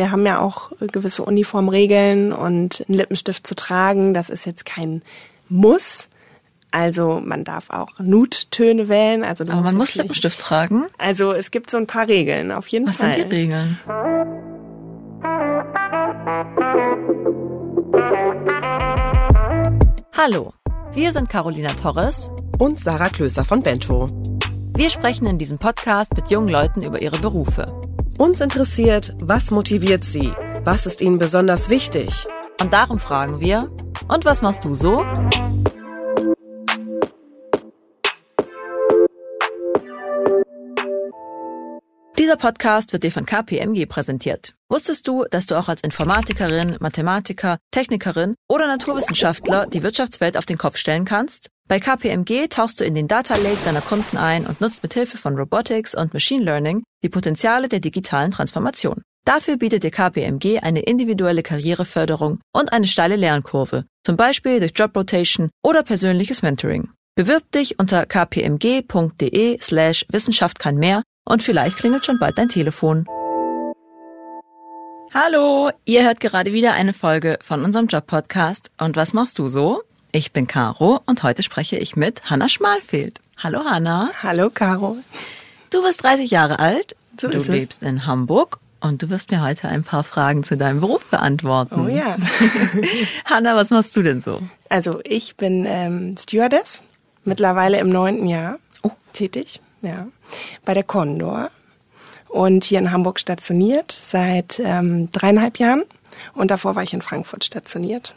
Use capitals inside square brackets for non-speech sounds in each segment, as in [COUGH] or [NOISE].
Wir haben ja auch gewisse Uniformregeln und einen Lippenstift zu tragen, das ist jetzt kein Muss. Also man darf auch Nuttöne wählen. Also Aber man muss Lippenstift tragen? Also es gibt so ein paar Regeln, auf jeden Was Fall. Was sind die Regeln? Hallo, wir sind Carolina Torres und Sarah Klöser von Bento. Wir sprechen in diesem Podcast mit jungen Leuten über ihre Berufe. Uns interessiert, was motiviert sie? Was ist ihnen besonders wichtig? Und darum fragen wir, und was machst du so? Dieser Podcast wird dir von KPMG präsentiert. Wusstest du, dass du auch als Informatikerin, Mathematiker, Technikerin oder Naturwissenschaftler die Wirtschaftswelt auf den Kopf stellen kannst? Bei KPMG tauchst du in den Data Lake deiner Kunden ein und nutzt mit Hilfe von Robotics und Machine Learning die Potenziale der digitalen Transformation. Dafür bietet dir KPMG eine individuelle Karriereförderung und eine steile Lernkurve, zum Beispiel durch Job Rotation oder persönliches Mentoring. Bewirb dich unter kpmg.de slash Wissenschaft kann mehr und vielleicht klingelt schon bald dein Telefon. Hallo, ihr hört gerade wieder eine Folge von unserem Job-Podcast. Und was machst du so? Ich bin Caro und heute spreche ich mit Hanna Schmalfeld. Hallo Hanna. Hallo Caro. Du bist 30 Jahre alt, so du lebst in Hamburg und du wirst mir heute ein paar Fragen zu deinem Beruf beantworten. Oh ja. [LAUGHS] Hanna, was machst du denn so? Also ich bin ähm, Stewardess, mittlerweile im neunten Jahr oh. tätig, ja, bei der Condor und hier in Hamburg stationiert seit ähm, dreieinhalb Jahren und davor war ich in Frankfurt stationiert.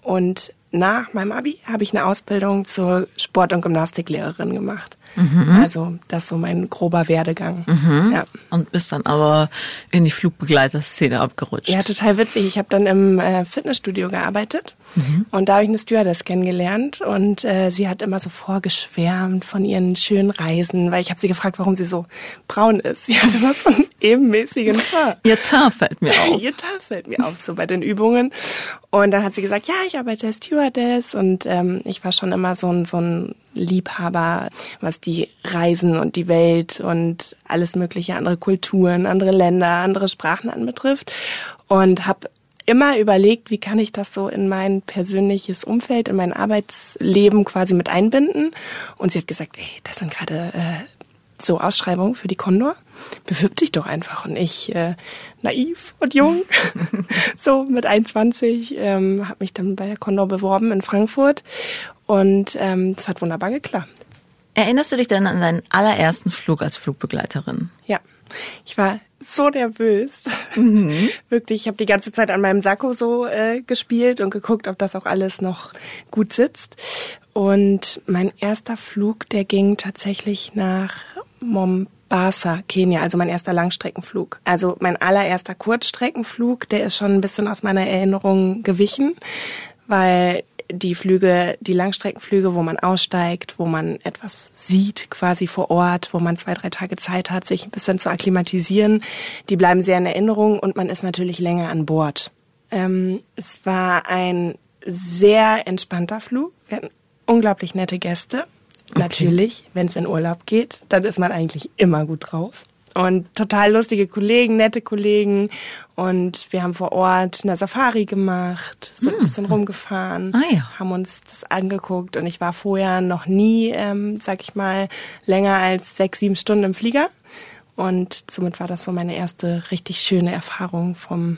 Und nach meinem Abi habe ich eine Ausbildung zur Sport- und Gymnastiklehrerin gemacht. Mhm. Also das ist so mein grober Werdegang. Mhm. Ja. Und bist dann aber in die Flugbegleiterszene abgerutscht. Ja, total witzig. Ich habe dann im äh, Fitnessstudio gearbeitet mhm. und da habe ich eine Stewardess kennengelernt und äh, sie hat immer so vorgeschwärmt von ihren schönen Reisen, weil ich habe sie gefragt, warum sie so braun ist. Sie hat immer so einen ebenmäßigen Haar. Ihr Teint fällt mir auf. Ihr Teint fällt mir auf, so bei den Übungen. Und dann hat sie gesagt, ja, ich arbeite als Stewardess und ähm, ich war schon immer so ein, so ein Liebhaber, was die Reisen und die Welt und alles mögliche, andere Kulturen, andere Länder, andere Sprachen anbetrifft. Und habe immer überlegt, wie kann ich das so in mein persönliches Umfeld, in mein Arbeitsleben quasi mit einbinden. Und sie hat gesagt, ey, das sind gerade äh, so Ausschreibungen für die Condor. Bewirb dich doch einfach. Und ich, äh, naiv und jung, [LAUGHS] [LAUGHS] so mit 21, ähm, habe mich dann bei der Condor beworben in Frankfurt. Und ähm, das hat wunderbar geklappt. Erinnerst du dich denn an deinen allerersten Flug als Flugbegleiterin? Ja. Ich war so nervös. Mhm. [LAUGHS] Wirklich, ich habe die ganze Zeit an meinem Sakko so äh, gespielt und geguckt, ob das auch alles noch gut sitzt. Und mein erster Flug, der ging tatsächlich nach Mombasa, Kenia, also mein erster Langstreckenflug. Also mein allererster Kurzstreckenflug, der ist schon ein bisschen aus meiner Erinnerung gewichen, weil die Flüge, die Langstreckenflüge, wo man aussteigt, wo man etwas sieht quasi vor Ort, wo man zwei, drei Tage Zeit hat, sich ein bisschen zu akklimatisieren, die bleiben sehr in Erinnerung und man ist natürlich länger an Bord. Ähm, es war ein sehr entspannter Flug. Wir hatten unglaublich nette Gäste. Okay. Natürlich, wenn es in Urlaub geht, dann ist man eigentlich immer gut drauf. Und total lustige Kollegen, nette Kollegen. Und wir haben vor Ort eine Safari gemacht, sind ein bisschen rumgefahren, ah, ja. haben uns das angeguckt. Und ich war vorher noch nie, ähm, sag ich mal, länger als sechs, sieben Stunden im Flieger. Und somit war das so meine erste richtig schöne Erfahrung vom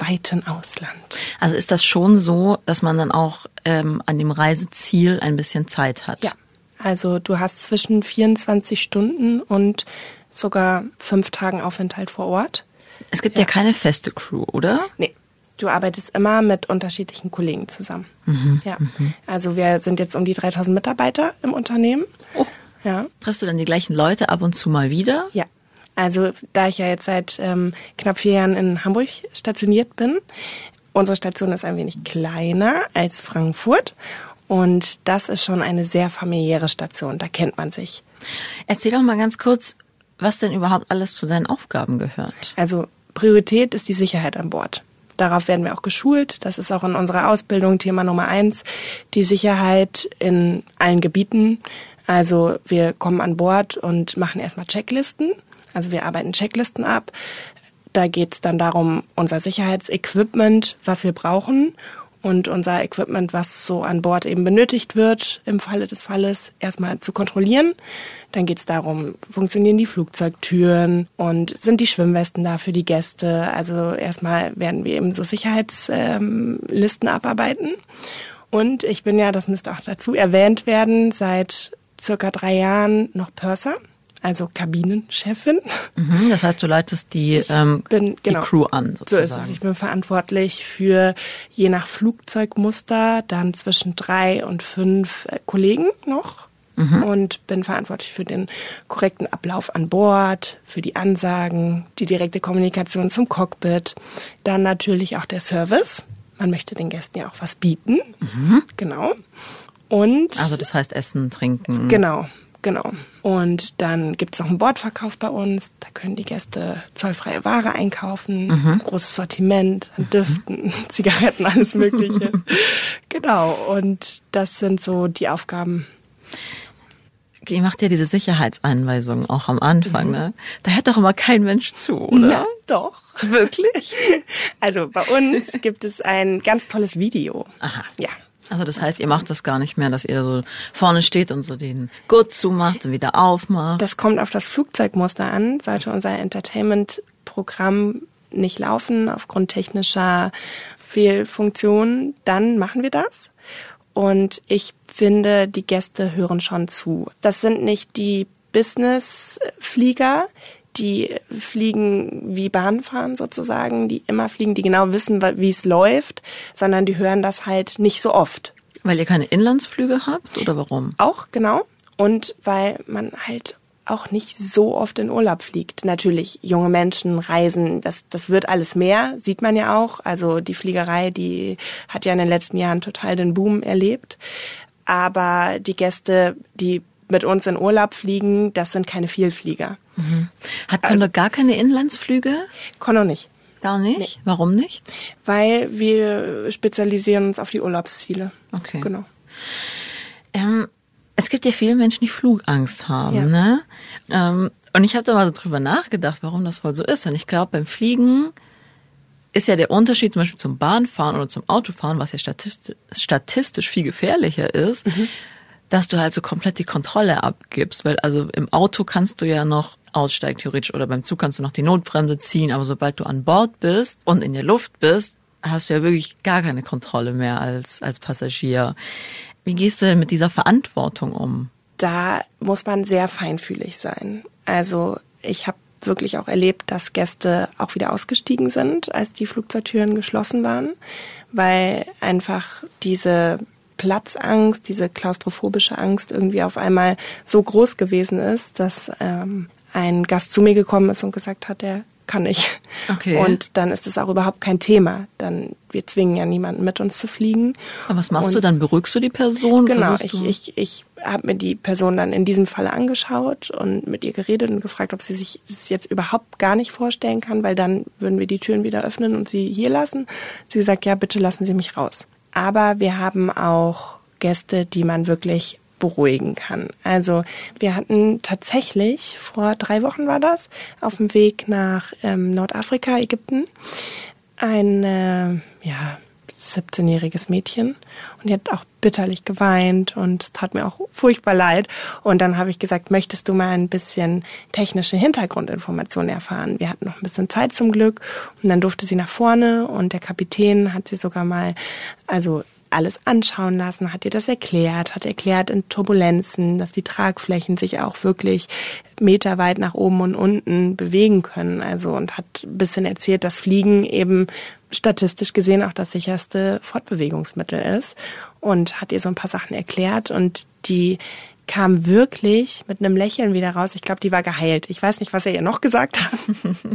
weiten Ausland. Also ist das schon so, dass man dann auch ähm, an dem Reiseziel ein bisschen Zeit hat? Ja. Also du hast zwischen 24 Stunden und sogar fünf Tagen Aufenthalt vor Ort. Es gibt ja, ja keine feste Crew, oder? Nee. Du arbeitest immer mit unterschiedlichen Kollegen zusammen. Mhm, ja. Mhm. Also wir sind jetzt um die 3000 Mitarbeiter im Unternehmen. Oh. Ja. Triffst du dann die gleichen Leute ab und zu mal wieder? Ja. Also da ich ja jetzt seit ähm, knapp vier Jahren in Hamburg stationiert bin, unsere Station ist ein wenig kleiner als Frankfurt und das ist schon eine sehr familiäre Station, da kennt man sich. Erzähl doch mal ganz kurz, was denn überhaupt alles zu deinen Aufgaben gehört. Also Priorität ist die Sicherheit an Bord. Darauf werden wir auch geschult. Das ist auch in unserer Ausbildung Thema Nummer eins. Die Sicherheit in allen Gebieten. Also wir kommen an Bord und machen erstmal Checklisten. Also wir arbeiten Checklisten ab. Da geht es dann darum, unser Sicherheitsequipment, was wir brauchen und unser Equipment, was so an Bord eben benötigt wird, im Falle des Falles erstmal zu kontrollieren. Dann geht es darum, funktionieren die Flugzeugtüren und sind die Schwimmwesten da für die Gäste. Also erstmal werden wir eben so Sicherheitslisten ähm, abarbeiten. Und ich bin ja, das müsste auch dazu erwähnt werden, seit circa drei Jahren noch Purser also Kabinenchefin. Mhm, das heißt, du leitest die, ähm, bin, genau, die Crew an, sozusagen. So ist es. Ich bin verantwortlich für je nach Flugzeugmuster dann zwischen drei und fünf äh, Kollegen noch. Mhm. Und bin verantwortlich für den korrekten Ablauf an Bord, für die Ansagen, die direkte Kommunikation zum Cockpit, dann natürlich auch der Service. Man möchte den Gästen ja auch was bieten. Mhm. Genau. Und also das heißt Essen, Trinken. Genau. Genau. Und dann gibt es noch einen Bordverkauf bei uns. Da können die Gäste zollfreie Ware einkaufen. Mhm. Großes Sortiment an Düften, mhm. [LAUGHS] Zigaretten, alles Mögliche. [LAUGHS] genau. Und das sind so die Aufgaben. Ihr macht ja diese Sicherheitseinweisungen auch am Anfang, mhm. ne? Da hört doch immer kein Mensch zu, oder? Na, doch. Wirklich? [LAUGHS] Also bei uns gibt es ein ganz tolles Video. Aha. Ja. Also das heißt, ihr macht das gar nicht mehr, dass ihr so vorne steht und so den Gurt zumacht und wieder aufmacht. Das kommt auf das Flugzeugmuster an. Sollte unser Entertainment-Programm nicht laufen aufgrund technischer Fehlfunktionen, dann machen wir das. Und ich finde, die Gäste hören schon zu. Das sind nicht die Business-Flieger, die fliegen wie Bahnfahren sozusagen, die immer fliegen, die genau wissen, wie es läuft, sondern die hören das halt nicht so oft. Weil ihr keine Inlandsflüge habt oder warum? Auch, genau. Und weil man halt auch nicht so oft in Urlaub fliegt. Natürlich, junge Menschen reisen, das, das wird alles mehr, sieht man ja auch. Also die Fliegerei, die hat ja in den letzten Jahren total den Boom erlebt. Aber die Gäste, die mit uns in Urlaub fliegen, das sind keine Vielflieger. Mhm. Hat Condor also, gar keine Inlandsflüge? Condor nicht. Gar nicht? Nee. Warum nicht? Weil wir spezialisieren uns auf die Urlaubsziele. Okay. Genau. Ähm, es gibt ja viele Menschen, die Flugangst haben, ja. ne? Ähm, und ich habe da mal so drüber nachgedacht, warum das wohl so ist. Und ich glaube, beim Fliegen ist ja der Unterschied zum Beispiel zum Bahnfahren oder zum Autofahren, was ja statistisch, statistisch viel gefährlicher ist, mhm dass du halt so komplett die Kontrolle abgibst, weil also im Auto kannst du ja noch aussteigen theoretisch oder beim Zug kannst du noch die Notbremse ziehen, aber sobald du an Bord bist und in der Luft bist, hast du ja wirklich gar keine Kontrolle mehr als als Passagier. Wie gehst du denn mit dieser Verantwortung um? Da muss man sehr feinfühlig sein. Also ich habe wirklich auch erlebt, dass Gäste auch wieder ausgestiegen sind, als die Flugzeugtüren geschlossen waren, weil einfach diese Platzangst, diese klaustrophobische Angst irgendwie auf einmal so groß gewesen ist, dass ähm, ein Gast zu mir gekommen ist und gesagt hat, der kann ich. Okay. Und dann ist es auch überhaupt kein Thema. Dann wir zwingen ja niemanden mit uns zu fliegen. Aber was machst und, du dann? Beruhigst du die Person? Genau, ich, ich, ich habe mir die Person dann in diesem Falle angeschaut und mit ihr geredet und gefragt, ob sie sich das jetzt überhaupt gar nicht vorstellen kann, weil dann würden wir die Türen wieder öffnen und sie hier lassen. Sie sagt, ja, bitte lassen Sie mich raus. Aber wir haben auch Gäste, die man wirklich beruhigen kann. Also wir hatten tatsächlich vor drei Wochen war das auf dem Weg nach ähm, Nordafrika, Ägypten, ein äh, ja 17-jähriges Mädchen und die hat auch bitterlich geweint und es tat mir auch furchtbar leid. Und dann habe ich gesagt, möchtest du mal ein bisschen technische Hintergrundinformationen erfahren? Wir hatten noch ein bisschen Zeit zum Glück und dann durfte sie nach vorne und der Kapitän hat sie sogar mal, also alles anschauen lassen, hat ihr das erklärt, hat erklärt in Turbulenzen, dass die Tragflächen sich auch wirklich meterweit nach oben und unten bewegen können. Also und hat ein bisschen erzählt, dass Fliegen eben statistisch gesehen auch das sicherste Fortbewegungsmittel ist und hat ihr so ein paar Sachen erklärt und die kam wirklich mit einem Lächeln wieder raus. Ich glaube, die war geheilt. Ich weiß nicht, was er ihr noch gesagt hat.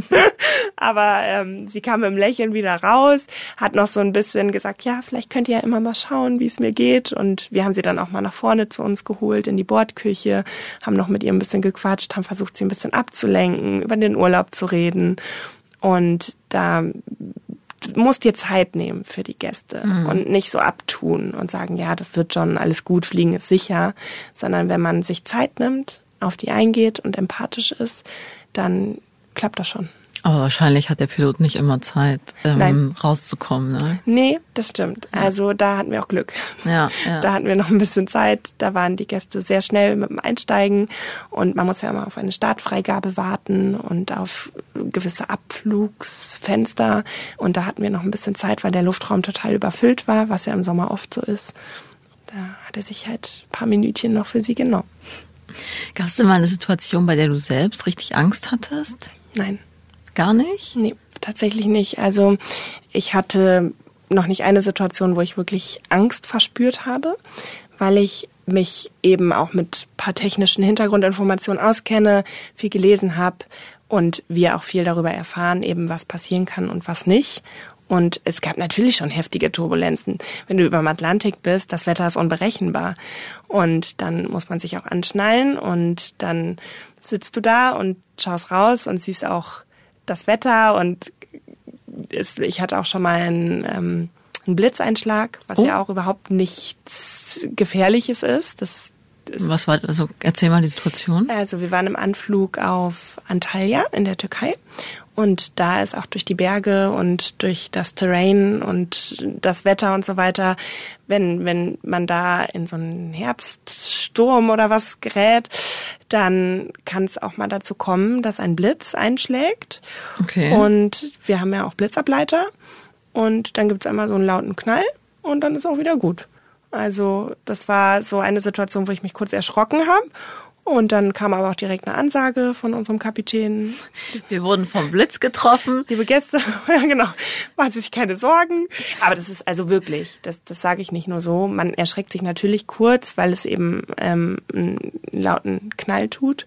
[LAUGHS] Aber ähm, sie kam mit einem Lächeln wieder raus, hat noch so ein bisschen gesagt, ja, vielleicht könnt ihr ja immer mal schauen, wie es mir geht. Und wir haben sie dann auch mal nach vorne zu uns geholt in die Bordküche, haben noch mit ihr ein bisschen gequatscht, haben versucht, sie ein bisschen abzulenken, über den Urlaub zu reden. Und da musst dir Zeit nehmen für die Gäste mhm. und nicht so abtun und sagen, ja, das wird schon alles gut, fliegen ist sicher, sondern wenn man sich Zeit nimmt, auf die eingeht und empathisch ist, dann klappt das schon. Aber wahrscheinlich hat der Pilot nicht immer Zeit, ähm, rauszukommen, ne? Nee, das stimmt. Ja. Also da hatten wir auch Glück. Ja, [LAUGHS] ja. Da hatten wir noch ein bisschen Zeit. Da waren die Gäste sehr schnell mit dem Einsteigen und man muss ja immer auf eine Startfreigabe warten und auf gewisse Abflugsfenster. Und da hatten wir noch ein bisschen Zeit, weil der Luftraum total überfüllt war, was ja im Sommer oft so ist. Da hat er sich halt ein paar Minütchen noch für sie genommen. Gab es denn mal eine Situation, bei der du selbst richtig Angst hattest? Nein. Gar nicht? Nee, tatsächlich nicht. Also ich hatte noch nicht eine Situation, wo ich wirklich Angst verspürt habe, weil ich mich eben auch mit paar technischen Hintergrundinformationen auskenne, viel gelesen habe und wir auch viel darüber erfahren, eben was passieren kann und was nicht. Und es gab natürlich schon heftige Turbulenzen. Wenn du über dem Atlantik bist, das Wetter ist unberechenbar. Und dann muss man sich auch anschnallen und dann sitzt du da und schaust raus und siehst auch das Wetter und ist, ich hatte auch schon mal einen, ähm, einen Blitzeinschlag, was oh. ja auch überhaupt nichts Gefährliches ist. Das ist, was war also erzähl mal die Situation. Also wir waren im Anflug auf Antalya in der Türkei und da ist auch durch die Berge und durch das Terrain und das Wetter und so weiter, wenn, wenn man da in so einen Herbststurm oder was gerät, dann kann es auch mal dazu kommen, dass ein Blitz einschlägt. Okay. Und wir haben ja auch Blitzableiter. Und dann gibt es einmal so einen lauten Knall und dann ist auch wieder gut. Also das war so eine Situation, wo ich mich kurz erschrocken habe und dann kam aber auch direkt eine Ansage von unserem Kapitän. Wir wurden vom Blitz getroffen. Liebe Gäste, [LAUGHS] ja genau, machen Sie sich keine Sorgen. Aber das ist also wirklich, das, das sage ich nicht nur so. Man erschreckt sich natürlich kurz, weil es eben ähm, einen lauten Knall tut.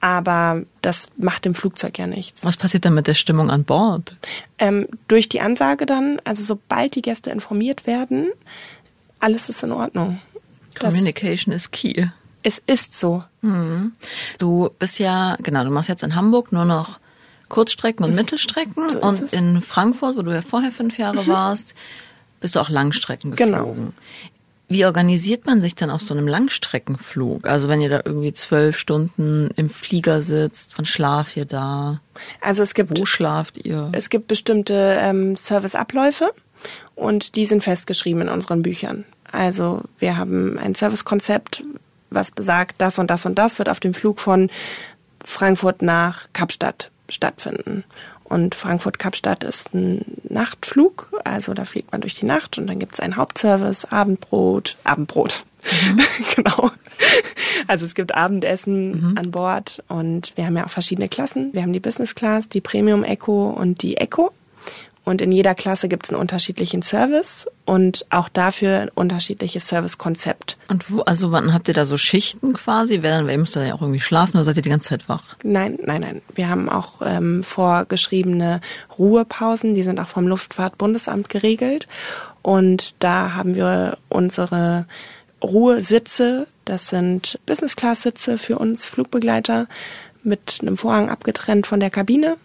Aber das macht dem Flugzeug ja nichts. Was passiert dann mit der Stimmung an Bord? Ähm, durch die Ansage dann, also sobald die Gäste informiert werden, alles ist in Ordnung. Communication das, is key es ist so. Mhm. Du bist ja, genau, du machst jetzt in Hamburg nur noch Kurzstrecken und. Mittelstrecken so und in Frankfurt, wo du ja vorher fünf Jahre mhm. warst, bist du auch Langstrecken genau. geflogen. Genau. Wie organisiert man sich dann auf so einem Langstreckenflug? Also wenn ihr da irgendwie zwölf Stunden im Flieger sitzt, wann schlaft ihr da? Also es gibt wo schlaft ihr? Es gibt bestimmte ähm, Serviceabläufe und die sind festgeschrieben in unseren Büchern. Also wir haben ein Servicekonzept, was besagt, das und das und das wird auf dem Flug von Frankfurt nach Kapstadt stattfinden. Und Frankfurt-Kapstadt ist ein Nachtflug, also da fliegt man durch die Nacht und dann gibt es einen Hauptservice, Abendbrot, Abendbrot. Mhm. [LAUGHS] genau. Also es gibt Abendessen mhm. an Bord und wir haben ja auch verschiedene Klassen. Wir haben die Business Class, die Premium Echo und die Echo. Und in jeder Klasse gibt es einen unterschiedlichen Service und auch dafür ein unterschiedliches Servicekonzept. Und wo, also wann habt ihr da so Schichten quasi? Wer dann, wer müsst ihr ja auch irgendwie schlafen oder seid ihr die ganze Zeit wach? Nein, nein, nein. Wir haben auch ähm, vorgeschriebene Ruhepausen, die sind auch vom Luftfahrtbundesamt geregelt. Und da haben wir unsere Ruhesitze, das sind Business-Class-Sitze für uns Flugbegleiter mit einem Vorhang abgetrennt von der Kabine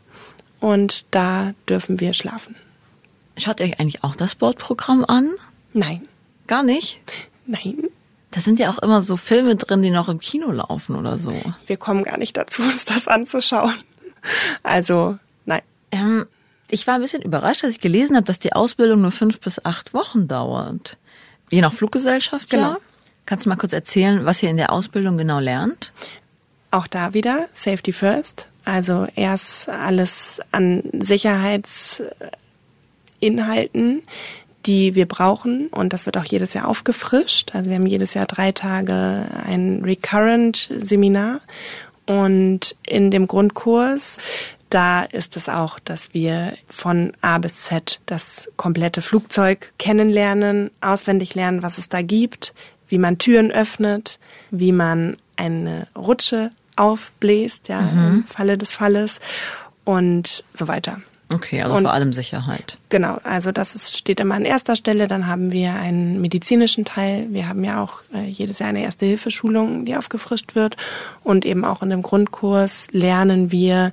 und da dürfen wir schlafen. Schaut ihr euch eigentlich auch das Bordprogramm an? Nein. Gar nicht? Nein. Da sind ja auch immer so Filme drin, die noch im Kino laufen oder so. Wir kommen gar nicht dazu, [LAUGHS] uns das anzuschauen. Also, nein. Ähm, ich war ein bisschen überrascht, als ich gelesen habe, dass die Ausbildung nur fünf bis acht Wochen dauert. Je nach Fluggesellschaft, genau. ja. Kannst du mal kurz erzählen, was ihr in der Ausbildung genau lernt? Auch da wieder Safety First. Also erst alles an Sicherheitsinhalten, die wir brauchen. Und das wird auch jedes Jahr aufgefrischt. Also wir haben jedes Jahr drei Tage ein Recurrent-Seminar. Und in dem Grundkurs da ist es auch, dass wir von A bis Z das komplette Flugzeug kennenlernen, auswendig lernen, was es da gibt, wie man Türen öffnet, wie man eine Rutsche aufbläst, ja, mhm. im Falle des Falles und so weiter. Okay, also und, vor allem Sicherheit. Genau, also das ist, steht immer an erster Stelle. Dann haben wir einen medizinischen Teil. Wir haben ja auch äh, jedes Jahr eine Erste-Hilfe-Schulung, die aufgefrischt wird. Und eben auch in dem Grundkurs lernen wir,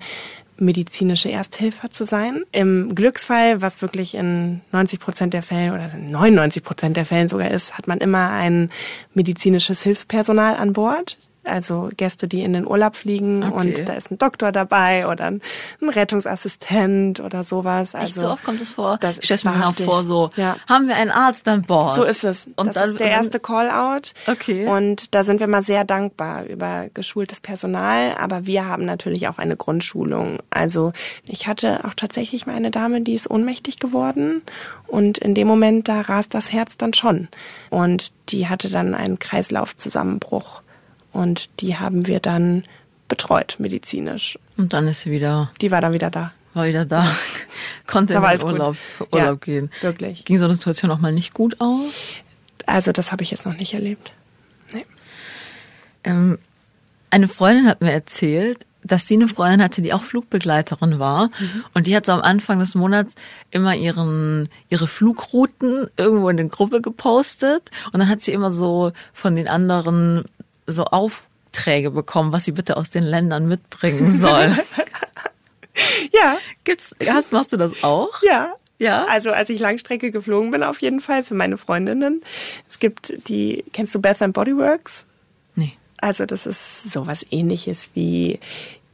medizinische Ersthelfer zu sein. Im Glücksfall, was wirklich in 90 Prozent der Fälle oder 99 Prozent der Fällen sogar ist, hat man immer ein medizinisches Hilfspersonal an Bord, also Gäste, die in den Urlaub fliegen Okay. und da ist ein Doktor dabei oder ein, ein Rettungsassistent oder sowas. Also Echt so oft kommt es vor? das ich stelle ist mir wahrhaftig. vor, so, Ja. haben wir einen Arzt an Bord? So ist es. Und das dann, ist der erste Call-out. Okay. Und da sind wir mal sehr dankbar über geschultes Personal. Aber wir haben natürlich auch eine Grundschulung. Also ich hatte auch tatsächlich mal eine Dame, die ist ohnmächtig geworden. Und in dem Moment, da rast das Herz dann schon. Und die hatte dann einen Kreislaufzusammenbruch. Und die haben wir dann betreut medizinisch. Und dann ist sie wieder, Die war dann wieder da. war wieder da, [LAUGHS] konnte Da in den. Urlaub, Urlaub Ja, gehen. wirklich. Ging so eine Situation auch mal nicht gut aus? Also das habe ich jetzt noch nicht erlebt. Nee. Ähm, eine Freundin hat mir erzählt, dass sie eine Freundin hatte, die auch Flugbegleiterin war. Und die hat so am Anfang des Monats immer ihren, ihre Flugrouten irgendwo in den Gruppe gepostet. Und dann hat sie immer so von den anderen so Aufträge bekommen, was sie bitte aus den Ländern mitbringen soll. [LAUGHS] Ja, Gibt's, hast, machst du das auch? ja. Ja? Also als ich Langstrecke geflogen bin, auf jeden Fall für meine Freundinnen. Es gibt die, kennst du Bath and Body Works? Nee. Also das ist sowas ähnliches wie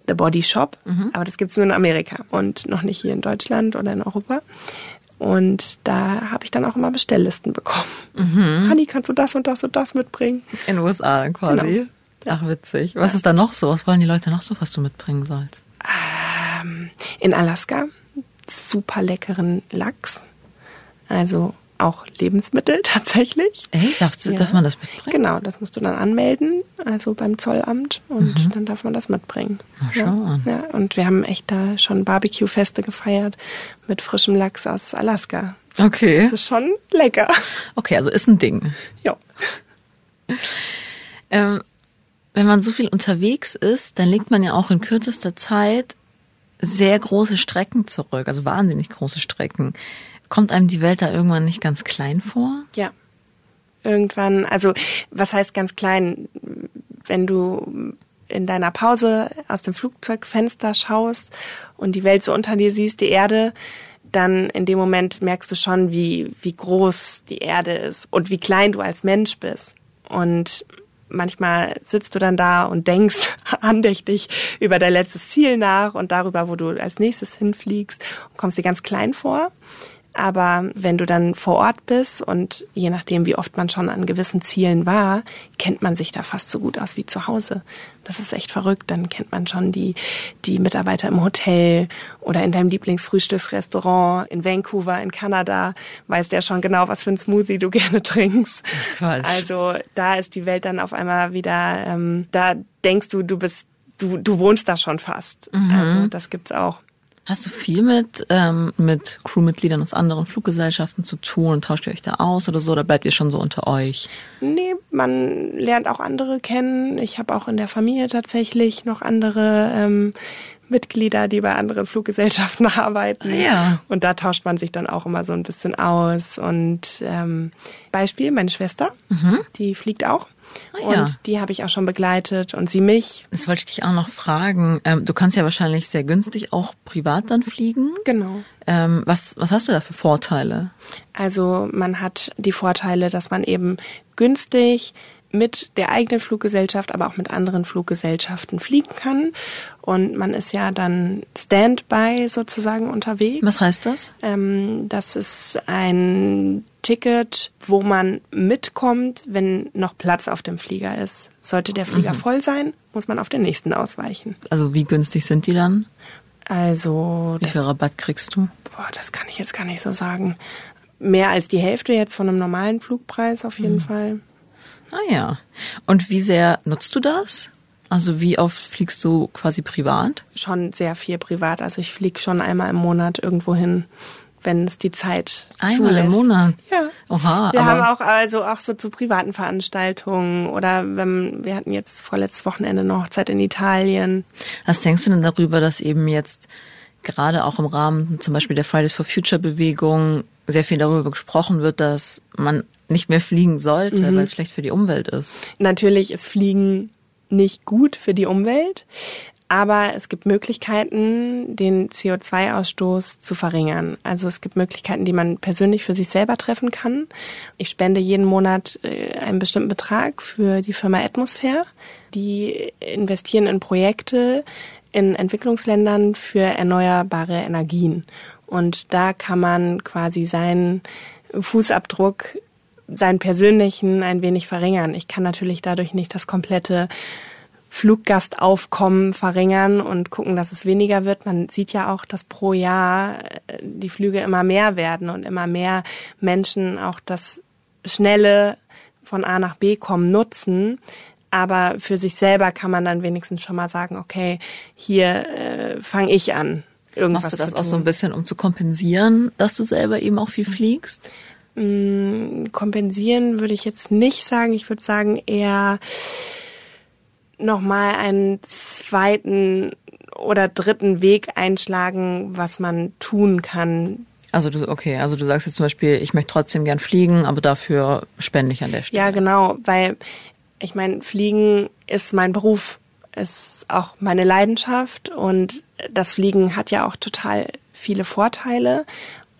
The Body Shop, aber das gibt's nur in Amerika und noch nicht hier in Deutschland oder in Europa. Und da habe ich dann auch immer Bestelllisten bekommen. Hanni, kannst du das und das und das mitbringen? In den USA quasi. Genau. Ach, witzig. Was ist da noch so? Was wollen die Leute noch so, was du mitbringen sollst? In Alaska super leckeren Lachs. Also auch Lebensmittel [LAUGHS] tatsächlich. Ey, darf, Ja. darf man das mitbringen? Genau, das musst du dann anmelden, also beim Zollamt und dann darf man das mitbringen. Na, schau ja. an. ja, und wir haben echt da schon Barbecue-Feste gefeiert mit frischem Lachs aus Alaska. Okay. Das ist schon lecker. Okay, also ist ein Ding. Ja. [LAUGHS] Ähm, wenn man so viel unterwegs ist, dann legt man ja auch in kürzester Zeit sehr große Strecken zurück, also wahnsinnig große Strecken. Kommt einem die Welt da irgendwann nicht ganz klein vor? Ja. Irgendwann, also was heißt ganz klein, wenn du in deiner Pause aus dem Flugzeugfenster schaust und die Welt so unter dir siehst, die Erde, dann in dem Moment merkst du schon, wie, wie groß die Erde ist und wie klein du als Mensch bist. Und manchmal sitzt du dann da und denkst [LAUGHS] andächtig über dein letztes Ziel nach und darüber, wo du als nächstes hinfliegst und kommst dir ganz klein vor. Aber wenn du dann vor Ort bist und je nachdem, wie oft man schon an gewissen Zielen war, kennt man sich da fast so gut aus wie zu Hause. Das ist echt verrückt. Dann kennt man schon die, die Mitarbeiter im Hotel oder in deinem Lieblingsfrühstücksrestaurant in Vancouver, in Kanada, weiß der schon genau, was für ein Smoothie du [LAUGHS] gerne trinkst. Quatsch. Also da ist die Welt dann auf einmal wieder, ähm, da denkst du, du bist, du, du wohnst da schon fast. Also das gibt's auch. Hast du viel mit, ähm, mit Crewmitgliedern aus anderen Fluggesellschaften zu tun tauscht ihr euch da aus oder so, oder bleibt ihr schon so unter euch? Nee, man lernt auch andere kennen. Ich habe auch in der Familie tatsächlich noch andere ähm, Mitglieder, die bei anderen Fluggesellschaften [LAUGHS] arbeiten. Ah, ja. Und da tauscht man sich dann auch immer so ein bisschen aus. Und ähm, Beispiel, meine Schwester, die fliegt auch. Ah, ja. Und die habe ich auch schon begleitet und sie mich. Das wollte ich dich auch noch fragen. Ähm, du kannst ja wahrscheinlich sehr günstig auch privat dann fliegen. Genau. Ähm, was, was hast du da für Vorteile? Also man hat die Vorteile, dass man eben günstig mit der eigenen Fluggesellschaft, aber auch mit anderen Fluggesellschaften fliegen kann. Und man ist ja dann Standby sozusagen unterwegs. Was heißt das? Ähm, das ist ein Ticket, wo man mitkommt, wenn noch Platz auf dem Flieger ist. Sollte der Flieger voll sein, muss man auf den nächsten ausweichen. Also wie günstig sind die dann? Also Wie viel Rabatt kriegst du? boah, das kann ich jetzt gar nicht so sagen. Mehr als die Hälfte jetzt von einem normalen Flugpreis auf jeden Fall. Ah ja. Und wie sehr nutzt du das? Also wie oft fliegst du quasi privat? Schon sehr viel privat. Also ich fliege schon einmal im Monat irgendwo hin, wenn es die Zeit Einmal im zulässt. Monat? Ja. Oha, Wir haben auch also auch so zu privaten Veranstaltungen oder wenn wir hatten jetzt vorletztes Wochenende eine Hochzeit in Italien. was denkst du denn darüber, dass eben jetzt gerade auch im Rahmen zum Beispiel der Fridays for Future Bewegung sehr viel darüber gesprochen wird, dass man nicht mehr fliegen sollte, Mhm. weil es schlecht für die Umwelt ist? Natürlich ist Fliegen nicht gut für die Umwelt, Aber es gibt Möglichkeiten, den CO2-Ausstoß zu verringern. Also es gibt Möglichkeiten, die man persönlich für sich selber treffen kann. Ich spende jeden Monat äh, einen bestimmten Betrag für die Firma Atmosphäre. Die investieren in Projekte in Entwicklungsländern für erneuerbare Energien. Und da kann man quasi seinen Fußabdruck, seinen persönlichen ein wenig verringern. Ich kann natürlich dadurch nicht das komplette Fluggastaufkommen verringern und gucken, dass es weniger wird. Man sieht ja auch, dass pro Jahr äh, die Flüge immer mehr werden und immer mehr Menschen auch das schnelle von A nach B kommen nutzen. Aber für sich selber kann man dann wenigstens schon mal sagen, okay, hier äh, fange ich an. Irgendwas Machst du das auch so ein bisschen, um zu kompensieren, dass du selber eben auch viel fliegst? Mm, kompensieren würde ich jetzt nicht sagen. Ich würde sagen eher nochmal einen zweiten oder dritten Weg einschlagen, was man tun kann. Also du, okay, also du sagst jetzt zum Beispiel, ich möchte trotzdem gern fliegen, aber dafür spende ich an der Stelle. Ja, genau, weil ich meine, Fliegen ist mein Beruf, ist auch meine Leidenschaft und das Fliegen hat ja auch total viele Vorteile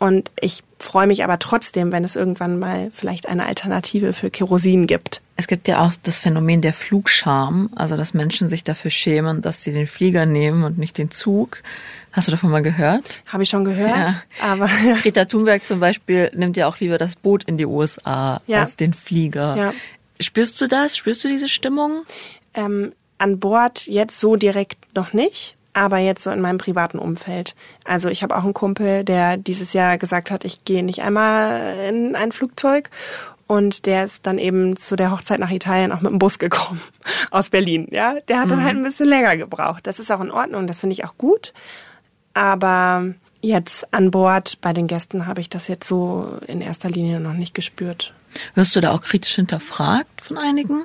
und ich freue mich aber trotzdem, wenn es irgendwann mal vielleicht eine Alternative für Kerosin gibt. Es gibt ja auch das Phänomen der Flugscham, also dass Menschen sich dafür schämen, dass sie den Flieger nehmen und nicht den Zug. Hast du davon mal gehört? Habe ich schon gehört. Ja. Aber [LAUGHS] Greta Thunberg zum Beispiel nimmt ja auch lieber das Boot in die USA ja. als den Flieger. Ja. Spürst du das? Spürst du diese Stimmung? Ähm, an Bord jetzt so direkt noch nicht aber jetzt so in meinem privaten Umfeld. Also ich habe auch einen Kumpel, der dieses Jahr gesagt hat, ich gehe nicht einmal in ein Flugzeug und der ist dann eben zu der Hochzeit nach Italien auch mit dem Bus gekommen [LAUGHS] aus Berlin. Ja, der hat dann mhm. halt ein bisschen länger gebraucht. Das ist auch in Ordnung, das finde ich auch gut. Aber jetzt an Bord bei den Gästen habe ich das jetzt so in erster Linie noch nicht gespürt. Wirst du da auch kritisch hinterfragt von einigen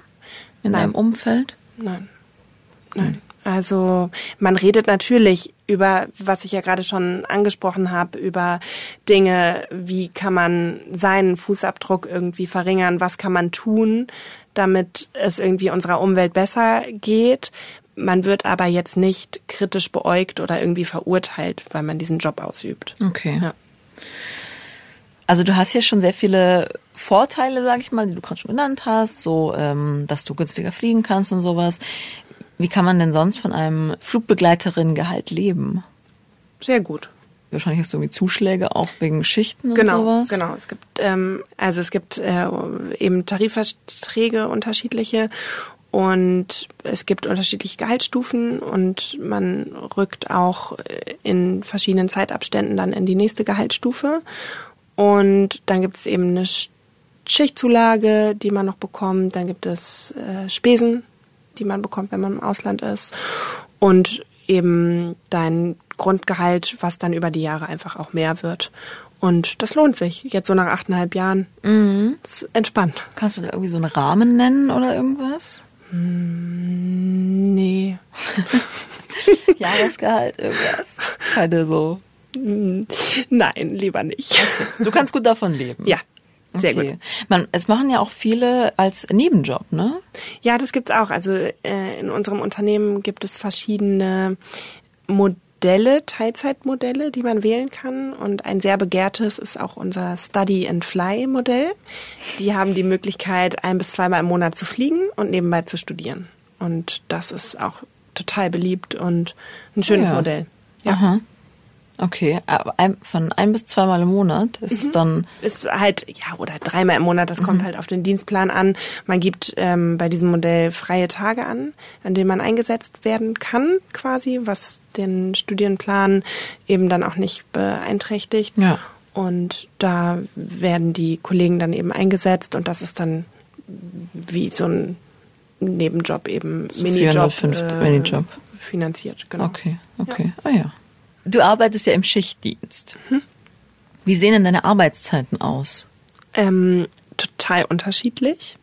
in Nein. deinem Umfeld? Nein. Nein. Also man redet natürlich über, was ich ja gerade schon angesprochen habe, über Dinge, wie kann man seinen Fußabdruck irgendwie verringern, was kann man tun, damit es irgendwie unserer Umwelt besser geht. Man wird aber jetzt nicht kritisch beäugt oder irgendwie verurteilt, weil man diesen Job ausübt. Okay. Ja. Also du hast ja schon sehr viele Vorteile, sag ich mal, die du gerade schon genannt hast, so ähm, dass du günstiger fliegen kannst und sowas. Wie kann man denn sonst von einem Flugbegleiterinnengehalt leben? Sehr gut. Wahrscheinlich hast du irgendwie Zuschläge auch wegen Schichten genau, und sowas. Genau, es gibt ähm, also es gibt äh, eben Tarifverträge unterschiedliche und es gibt unterschiedliche Gehaltsstufen und man rückt auch in verschiedenen Zeitabständen dann in die nächste Gehaltsstufe und dann gibt es eben eine Schichtzulage, die man noch bekommt, dann gibt es äh, Spesen, die man bekommt, wenn man im Ausland ist. Und eben dein Grundgehalt, was dann über die Jahre einfach auch mehr wird. Und das lohnt sich. Jetzt so nach achteinhalb Jahren. Mhm. Ist entspannt. Kannst du da irgendwie so einen Rahmen nennen oder irgendwas? Mm, nee. [LAUGHS] Jahresgehalt, irgendwas. Keine so. Mm, nein, lieber nicht. Du kannst gut davon leben. Ja, sehr okay. gut. Man, es machen ja auch viele als Nebenjob, ne? Ja, das gibt's auch. Also äh, in unserem Unternehmen gibt es verschiedene Modelle, Teilzeitmodelle, die man wählen kann. Und ein sehr begehrtes ist auch unser Study and Fly Modell. Die haben die Möglichkeit, ein bis zweimal im Monat zu fliegen und nebenbei zu studieren. Und das ist auch total beliebt und ein schönes ja. Modell. Ja. Aha. Okay, ein, von ein bis zweimal im Monat ist mhm. es dann. Ist halt, ja, oder dreimal im Monat, das mhm. kommt halt auf den Dienstplan an. Man gibt ähm, bei diesem Modell freie Tage an, an denen man eingesetzt werden kann, quasi, was den Studienplan eben dann auch nicht beeinträchtigt. Ja. Und da werden die Kollegen dann eben eingesetzt und das ist dann wie so ein Nebenjob eben, Minijob. Äh, Minijob. Finanziert, genau. Okay, okay. Ja. Ah ja. Du arbeitest ja im Schichtdienst. Hm? Wie sehen denn deine Arbeitszeiten aus? Ähm, total unterschiedlich.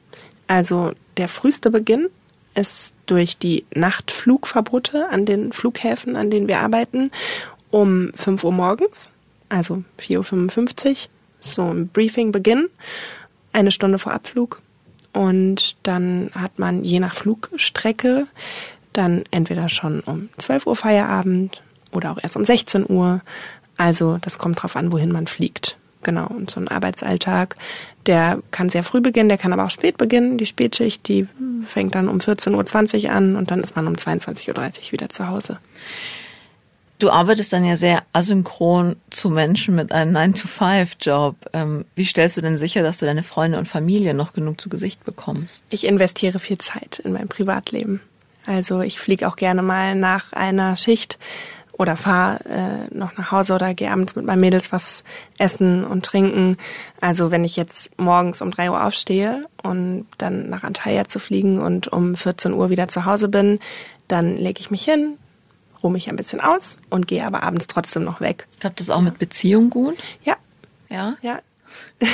Also der früheste Beginn ist durch die Nachtflugverbote an den Flughäfen, an denen wir arbeiten, um 5 Uhr morgens, also 4.55 Uhr, so ein Briefing-Beginn, eine Stunde vor Abflug. Und dann hat man je nach Flugstrecke dann entweder schon um 12 Uhr Feierabend oder auch erst um 16 Uhr. Also das kommt drauf an, wohin man fliegt. Genau, und so ein Arbeitsalltag, der kann sehr früh beginnen, der kann aber auch spät beginnen. Die Spätschicht, die fängt dann um 14.20 Uhr an und dann ist man um 22.30 Uhr wieder zu Hause. Du arbeitest dann ja sehr asynchron zu Menschen mit einem 9-to-5-Job. Ähm, wie stellst du denn sicher, dass du deine Freunde und Familie noch genug zu Gesicht bekommst? Ich investiere viel Zeit in mein Privatleben. Also ich fliege auch gerne mal nach einer Schicht oder fahre äh, noch nach Hause oder gehe abends mit meinen Mädels was essen und trinken. Also wenn ich jetzt morgens um drei Uhr aufstehe und dann nach Antalya zu fliegen und um 14 Uhr wieder zu Hause bin, dann lege ich mich hin, ruhe mich ein bisschen aus und gehe aber abends trotzdem noch weg. Klappt das auch ja. mit Beziehung gut? Ja. Ja? Ja. [LAUGHS]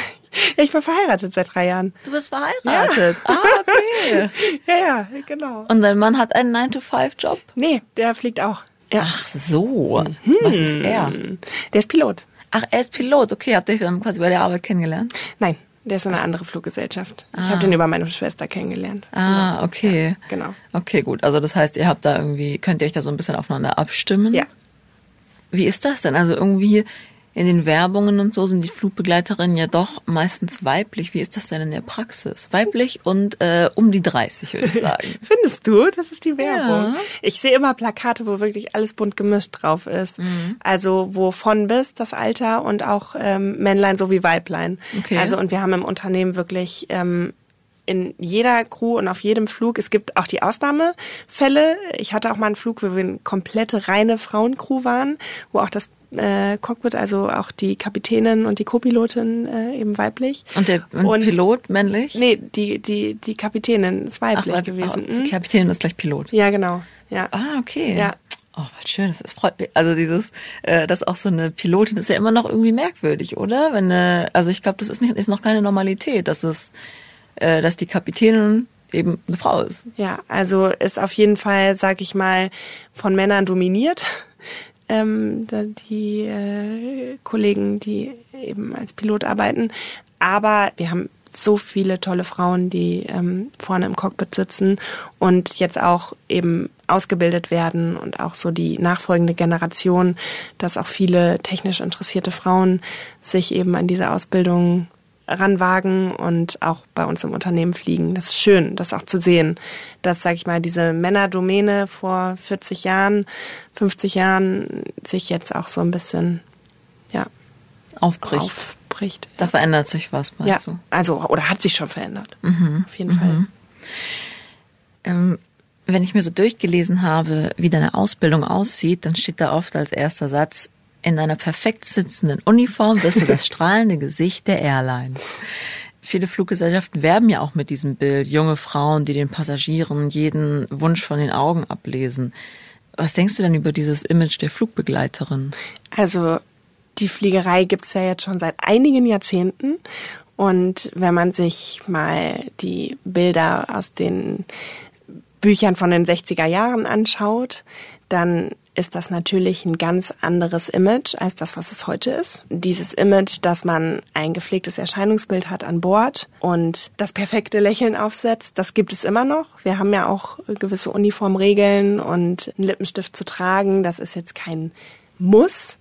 Ich bin verheiratet seit drei Jahren. Du bist verheiratet? Ja. [LAUGHS] Ah, okay. ja, ja, genau. Und dein Mann hat einen 9-to-5-Job? Nee, der fliegt auch. Ach so. Hm. Was ist er? Der ist Pilot. Ach, er ist Pilot. Okay, habt ihr euch quasi bei der Arbeit kennengelernt? Nein, der ist eine andere Fluggesellschaft. Ah. Ich habe den über meine Schwester kennengelernt. Ah, genau. okay. Ja, genau. Okay, gut. Also das heißt, ihr habt da irgendwie, könnt ihr euch da so ein bisschen aufeinander abstimmen? Ja. Wie ist das denn? Also irgendwie in den Werbungen und so sind die Flugbegleiterinnen ja doch meistens weiblich. Wie ist das denn in der Praxis? Weiblich und äh, um die 30, würde ich [LAUGHS] sagen. Findest du? Das ist die Werbung. Ja. Ich sehe immer Plakate, wo wirklich alles bunt gemischt drauf ist. Mhm. Also wo von bis das Alter und auch ähm, Männlein sowie Weiblein. Okay. Also und wir haben im Unternehmen wirklich ähm, in jeder Crew und auf jedem Flug. Es gibt auch die Ausnahmefälle. Ich hatte auch mal einen Flug, wo wir eine komplette reine Frauencrew waren, wo auch das äh, Cockpit, also auch die Kapitänin und die Co-Pilotin äh, eben weiblich. Und der und und, Pilot männlich? Nee, die, die, die Kapitänin ist weiblich Ach, gewesen. Oh, die Kapitänin ist gleich Pilot. Ja, genau. Ja. Ah, okay. Ja. Oh, was schön, das freut mich. Also dieses, äh, dass auch so eine Pilotin ist ja immer noch irgendwie merkwürdig, oder? Wenn, äh, also ich glaube, das ist nicht, ist noch keine Normalität, dass es, äh, dass die Kapitänin eben eine Frau ist. Ja, also ist auf jeden Fall, sag ich mal, von Männern dominiert [LAUGHS] ähm, die äh, Kollegen, die eben als Pilot arbeiten. Aber wir haben so viele tolle Frauen, die ähm, vorne im Cockpit sitzen und jetzt auch eben ausgebildet werden und auch so die nachfolgende Generation, dass auch viele technisch interessierte Frauen sich eben an diese Ausbildung ranwagen und auch bei uns im Unternehmen fliegen. Das ist schön, das auch zu sehen, dass, sage ich mal, diese Männerdomäne vor 40 Jahren, 50 Jahren sich jetzt auch so ein bisschen, ja, aufbricht. aufbricht da verändert sich was, meinst ja, du? Also, oder hat sich schon verändert. Mhm. Auf jeden mhm. Fall. Ähm, wenn ich mir so durchgelesen habe, wie deine Ausbildung aussieht, dann steht da oft als erster Satz, in einer perfekt sitzenden Uniform bist du das [LAUGHS] strahlende Gesicht der Airline. Viele Fluggesellschaften werben ja auch mit diesem Bild. Junge Frauen, die den Passagieren jeden Wunsch von den Augen ablesen. Was denkst du denn über dieses Image der Flugbegleiterin? Also die Fliegerei gibt's ja jetzt schon seit einigen Jahrzehnten. Und wenn man sich mal die Bilder aus den Büchern von den 60er Jahren anschaut, dann ist das natürlich ein ganz anderes Image als das, was es heute ist. Dieses Image, dass man ein gepflegtes Erscheinungsbild hat an Bord und das perfekte Lächeln aufsetzt, das gibt es immer noch. Wir haben ja auch gewisse Uniformregeln und einen Lippenstift zu tragen. Das ist jetzt kein Muss.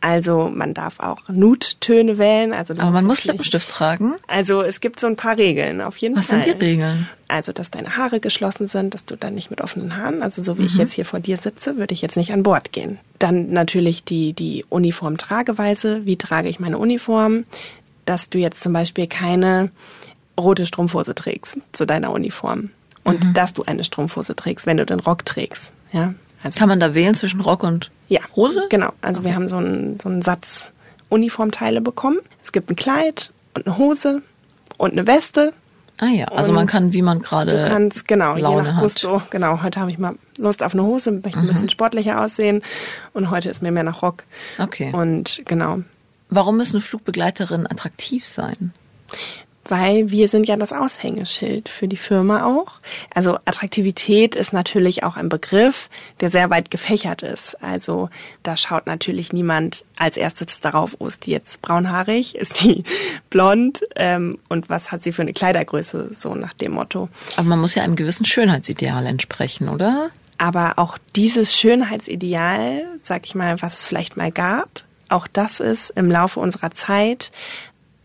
Also man darf auch Nuttöne wählen. Also Aber man muss Lippenstift tragen? Also es gibt so ein paar Regeln, auf jeden Was Fall. Was sind die Regeln? Also, dass deine Haare geschlossen sind, dass du dann nicht mit offenen Haaren, also so wie mhm. ich jetzt hier vor dir sitze, würde ich jetzt nicht an Bord gehen. Dann natürlich die, die Uniformtrageweise. Wie trage ich meine Uniform? Dass du jetzt zum Beispiel keine rote Strumpfhose trägst zu deiner Uniform. Und mhm. dass du eine Strumpfhose trägst, wenn du den Rock trägst. Ja, also, Kann man da wählen zwischen Rock und ja, Hose? Genau. Also okay. wir haben so einen, so einen Satz Uniformteile bekommen. Es gibt ein Kleid und eine Hose und eine Weste. Ah ja, also und man kann, wie man gerade Du kannst, genau, Laune je nach Gusto. Genau, heute habe ich mal Lust auf eine Hose, möchte ein mhm. bisschen sportlicher aussehen. Und heute ist mir mehr nach Rock. Okay. Und genau. Warum müssen Flugbegleiterinnen attraktiv sein? Weil wir sind ja das Aushängeschild für die Firma auch. Also Attraktivität ist natürlich auch ein Begriff, der sehr weit gefächert ist. Also da schaut natürlich niemand als erstes darauf, oh, ist die jetzt braunhaarig, [LAUGHS] ist die blond ähm, und was hat sie für eine Kleidergröße, so nach dem Motto. Aber man muss ja einem gewissen Schönheitsideal entsprechen, oder? Aber auch dieses Schönheitsideal, sag ich mal, was es vielleicht mal gab, auch das ist im Laufe unserer Zeit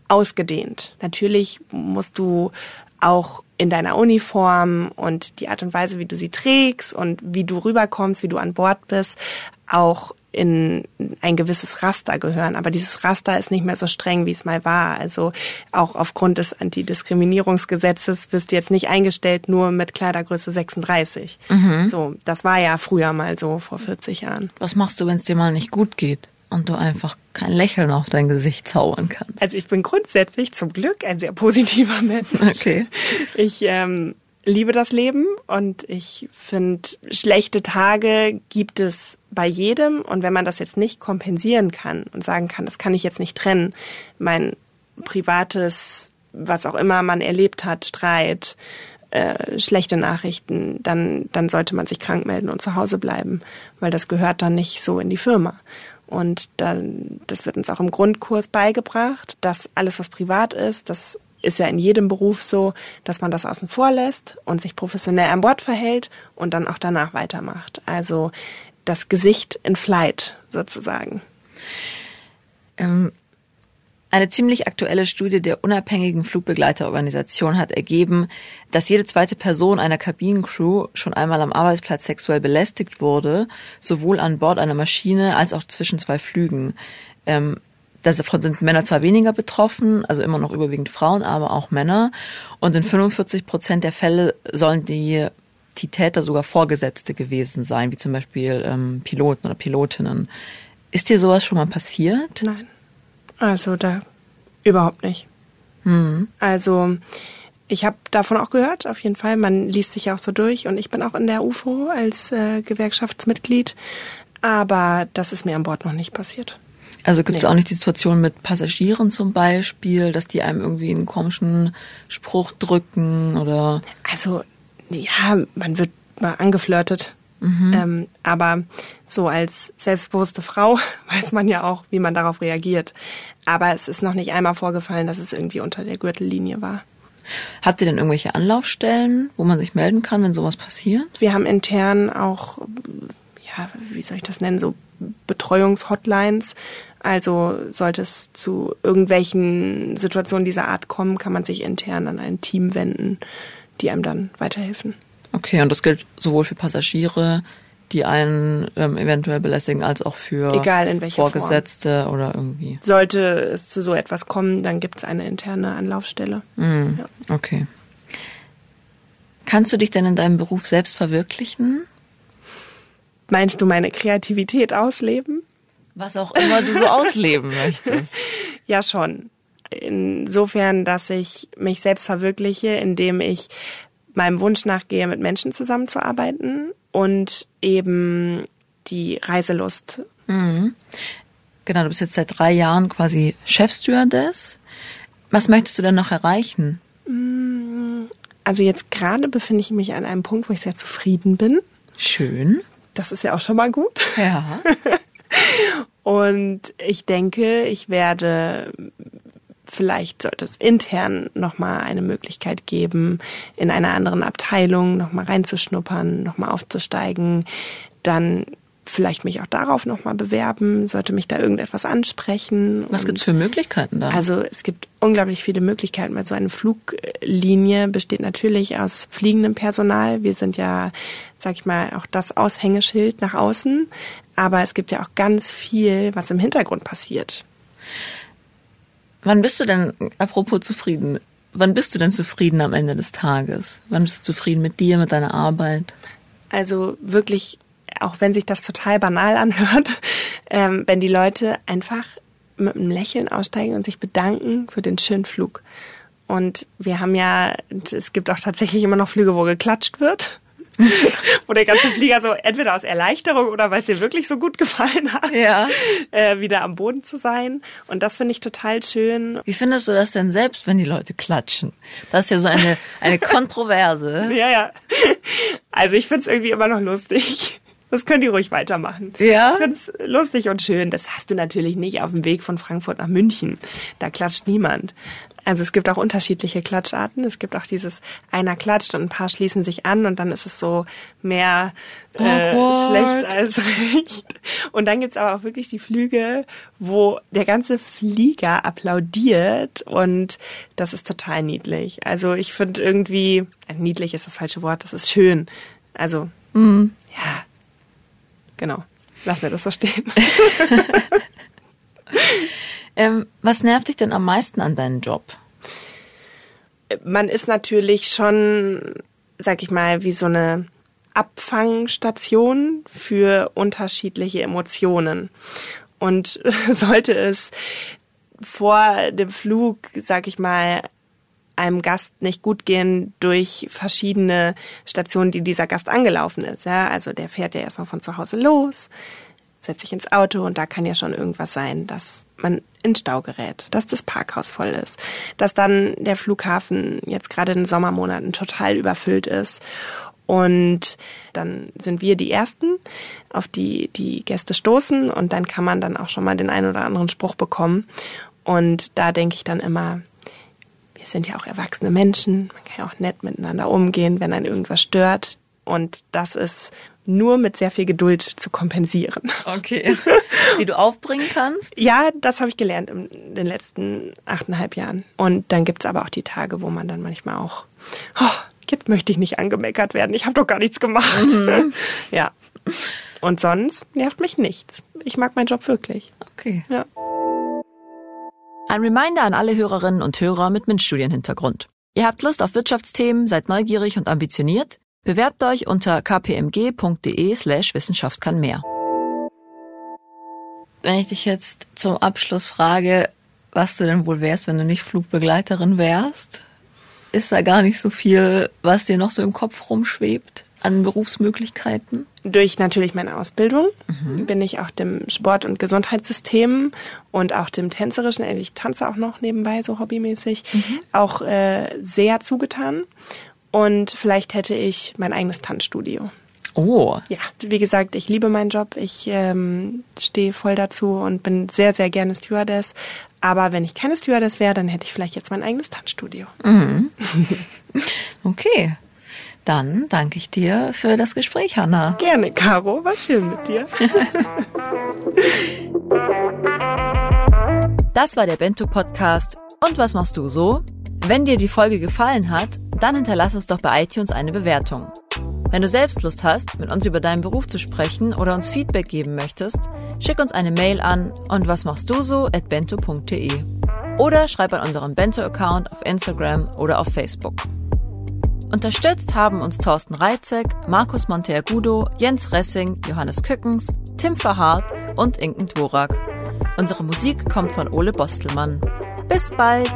ausgedehnt. Natürlich musst du auch in deiner Uniform und die Art und Weise, wie du sie trägst und wie du rüberkommst, wie du an Bord bist, auch in ein gewisses Raster gehören. Aber dieses Raster ist nicht mehr so streng, wie es mal war. Also auch aufgrund des Antidiskriminierungsgesetzes wirst du jetzt nicht eingestellt nur mit Kleidergröße 36. Mhm. So, das war ja früher mal so vor 40 Jahren. Was machst du, wenn es dir mal nicht gut geht? Und du einfach kein Lächeln auf dein Gesicht zaubern kannst. Also ich bin grundsätzlich zum Glück ein sehr positiver Mensch. Okay. Ich ähm, liebe das Leben und ich finde, schlechte Tage gibt es bei jedem und wenn man das jetzt nicht kompensieren kann und sagen kann, das kann ich jetzt nicht trennen, mein privates, was auch immer man erlebt hat, Streit, äh, schlechte Nachrichten, dann, dann sollte man sich krank melden und zu Hause bleiben, weil das gehört dann nicht so in die Firma. Und dann, das wird uns auch im Grundkurs beigebracht, dass alles, was privat ist, das ist ja in jedem Beruf so, dass man das außen vor lässt und sich professionell an Bord verhält und dann auch danach weitermacht. Also das Gesicht in Flight sozusagen. Ähm, eine ziemlich aktuelle Studie der unabhängigen Flugbegleiterorganisation hat ergeben, dass jede zweite Person einer Kabinencrew schon einmal am Arbeitsplatz sexuell belästigt wurde, sowohl an Bord einer Maschine als auch zwischen zwei Flügen. Ähm, davon sind Männer zwar weniger betroffen, also immer noch überwiegend Frauen, aber auch Männer. Und in 45 Prozent der Fälle sollen die, die Täter sogar Vorgesetzte gewesen sein, wie zum Beispiel ähm, Piloten oder Pilotinnen. Ist dir sowas schon mal passiert? Nein. Also da überhaupt nicht. Mhm. Also ich habe davon auch gehört, auf jeden Fall. Man liest sich ja auch so durch und ich bin auch in der UFO als äh, Gewerkschaftsmitglied. Aber das ist mir an Bord noch nicht passiert. Also gibt es nee. auch nicht die Situation mit Passagieren zum Beispiel, dass die einem irgendwie einen komischen Spruch drücken oder? Also ja, man wird mal angeflirtet. Mhm. Ähm, aber so als selbstbewusste Frau [LAUGHS] weiß man ja auch, wie man darauf reagiert. Aber es ist noch nicht einmal vorgefallen, dass es irgendwie unter der Gürtellinie war. Habt ihr denn irgendwelche Anlaufstellen, wo man sich melden kann, wenn sowas passiert? Wir haben intern auch, ja, wie soll ich das nennen, so Betreuungshotlines. Also sollte es zu irgendwelchen Situationen dieser Art kommen, kann man sich intern an ein Team wenden, die einem dann weiterhelfen. Okay, und das gilt sowohl für Passagiere, die einen ähm, eventuell belästigen, als auch für Egal in welcher Vorgesetzte Form. oder irgendwie. Sollte es zu so etwas kommen, dann gibt es eine interne Anlaufstelle. Mm, ja. Okay. Kannst du dich denn in deinem Beruf selbst verwirklichen? Meinst du meine Kreativität ausleben? Was auch immer du so ausleben [LAUGHS] möchtest. Ja, schon. Insofern, dass ich mich selbst verwirkliche, indem ich meinem Wunsch nachgehe, mit Menschen zusammenzuarbeiten und eben die Reiselust. Mhm. Genau, du bist jetzt seit drei Jahren quasi Chefstewardess. Was möchtest du denn noch erreichen? Mm, also jetzt gerade befinde ich mich an einem Punkt, wo ich sehr zufrieden bin. Schön. Das ist ja auch schon mal gut. Ja. [LAUGHS] Und ich denke, ich werde vielleicht sollte es intern nochmal eine Möglichkeit geben, in einer anderen Abteilung nochmal reinzuschnuppern, nochmal aufzusteigen, dann vielleicht mich auch darauf nochmal bewerben, sollte mich da irgendetwas ansprechen. Was gibt es für Möglichkeiten da? Also es gibt unglaublich viele Möglichkeiten, weil so eine Fluglinie besteht natürlich aus fliegendem Personal. Wir sind ja, sag ich mal, auch das Aushängeschild nach außen. Aber es gibt ja auch ganz viel, was im Hintergrund passiert. Wann bist du denn, apropos zufrieden, wann bist du denn zufrieden am Ende des Tages? Wann bist du zufrieden mit dir, mit deiner Arbeit? Also wirklich, auch wenn sich das total banal anhört, [LAUGHS] ähm, wenn die Leute einfach mit einem Lächeln aussteigen und sich bedanken für den schönen Flug. Und wir haben ja, es gibt auch tatsächlich immer noch Flüge, wo geklatscht wird. [LAUGHS] wo der ganze Flieger so entweder aus Erleichterung oder weil es dir wirklich so gut gefallen hat, ja. äh, wieder am Boden zu sein. Und das finde ich total schön. Wie findest du das denn selbst, wenn die Leute klatschen? Das ist ja so eine, eine [LAUGHS] Kontroverse. ja, ja. Also ich finde es irgendwie immer noch lustig. Das können die ruhig weitermachen. Ja. Ich find's lustig und schön. Das hast du natürlich nicht auf dem Weg von Frankfurt nach München. Da klatscht niemand. Also es gibt auch unterschiedliche Klatscharten. Es gibt auch dieses einer klatscht und ein paar schließen sich an und dann ist es so mehr äh, schlecht als [LAUGHS] recht. Und dann gibt's aber auch wirklich die Flüge, wo der ganze Flieger applaudiert und das ist total niedlich. Also ich finde irgendwie, äh, niedlich ist das falsche Wort, das ist schön. Also Mhm. ja, genau. Lass mir das so stehen. [LAUGHS] Ähm, was nervt dich denn am meisten an deinem Job? man ist natürlich schon, sag ich mal, wie so eine Abfangstation für unterschiedliche Emotionen. Und [LAUGHS] sollte es vor dem Flug, sag ich mal, einem Gast nicht gut gehen durch verschiedene Stationen, die dieser Gast angelaufen ist. Ja, also der fährt ja erstmal von zu Hause los, setzt sich ins Auto und da kann ja schon irgendwas sein, dass man in Stau gerät, dass das Parkhaus voll ist, dass dann der Flughafen jetzt gerade in den Sommermonaten total überfüllt ist und dann sind wir die Ersten, auf die die Gäste stoßen und dann kann man dann auch schon mal den einen oder anderen Spruch bekommen. Und da denke ich dann immer, wir sind ja auch erwachsene Menschen, man kann ja auch nett miteinander umgehen, wenn einen irgendwas stört. Und das ist nur mit sehr viel Geduld zu kompensieren. Okay. [LAUGHS] Die du aufbringen kannst? Ja, das habe ich gelernt in den letzten achteinhalb Jahren. Und dann gibt's aber auch die Tage, wo man dann manchmal auch, oh, jetzt möchte ich nicht angemeckert werden, ich habe doch gar nichts gemacht. [LAUGHS] Ja. Und sonst nervt mich nichts. Ich mag meinen Job wirklich. Okay. Ja. Ein Reminder an alle Hörerinnen und Hörer mit MINT-Studienhintergrund. Ihr habt Lust auf Wirtschaftsthemen, seid neugierig und ambitioniert? Bewerbt euch unter kpmg.de slash Wissenschaft kann mehr. Wenn ich dich jetzt zum Abschluss frage, was du denn wohl wärst, wenn du nicht Flugbegleiterin wärst, ist da gar nicht so viel, was dir noch so im Kopf rumschwebt an Berufsmöglichkeiten? Durch natürlich meine Ausbildung bin ich auch dem Sport- und Gesundheitssystem und auch dem Tänzerischen, also ich tanze auch noch nebenbei so hobbymäßig, auch äh, sehr zugetan. Und vielleicht hätte ich mein eigenes Tanzstudio. Oh, Ja, wie gesagt, ich liebe meinen Job. Ich ähm, stehe voll dazu und bin sehr, sehr gerne Stewardess. Aber wenn ich keine Stewardess wäre, dann hätte ich vielleicht jetzt mein eigenes Tanzstudio. [LAUGHS] okay. Dann danke ich dir für das Gespräch, Hanna. Gerne, Caro. War schön mit dir. [LAUGHS] Das war der Bento Podcast. Und was machst du so? Wenn dir die Folge gefallen hat, dann hinterlass uns doch bei iTunes eine Bewertung. Wenn du selbst Lust hast, mit uns über deinen Beruf zu sprechen oder uns Feedback geben möchtest, schick uns eine Mail an und was machst du so at bento.de oder schreib an unseren Bento-Account auf Instagram oder auf Facebook. Unterstützt haben uns Thorsten Reitzek, Markus Monteagudo, Jens Ressing, Johannes Kückens, Tim Verhardt und Inken Dvorak. Unsere Musik kommt von Ole Bostelmann. Bis bald!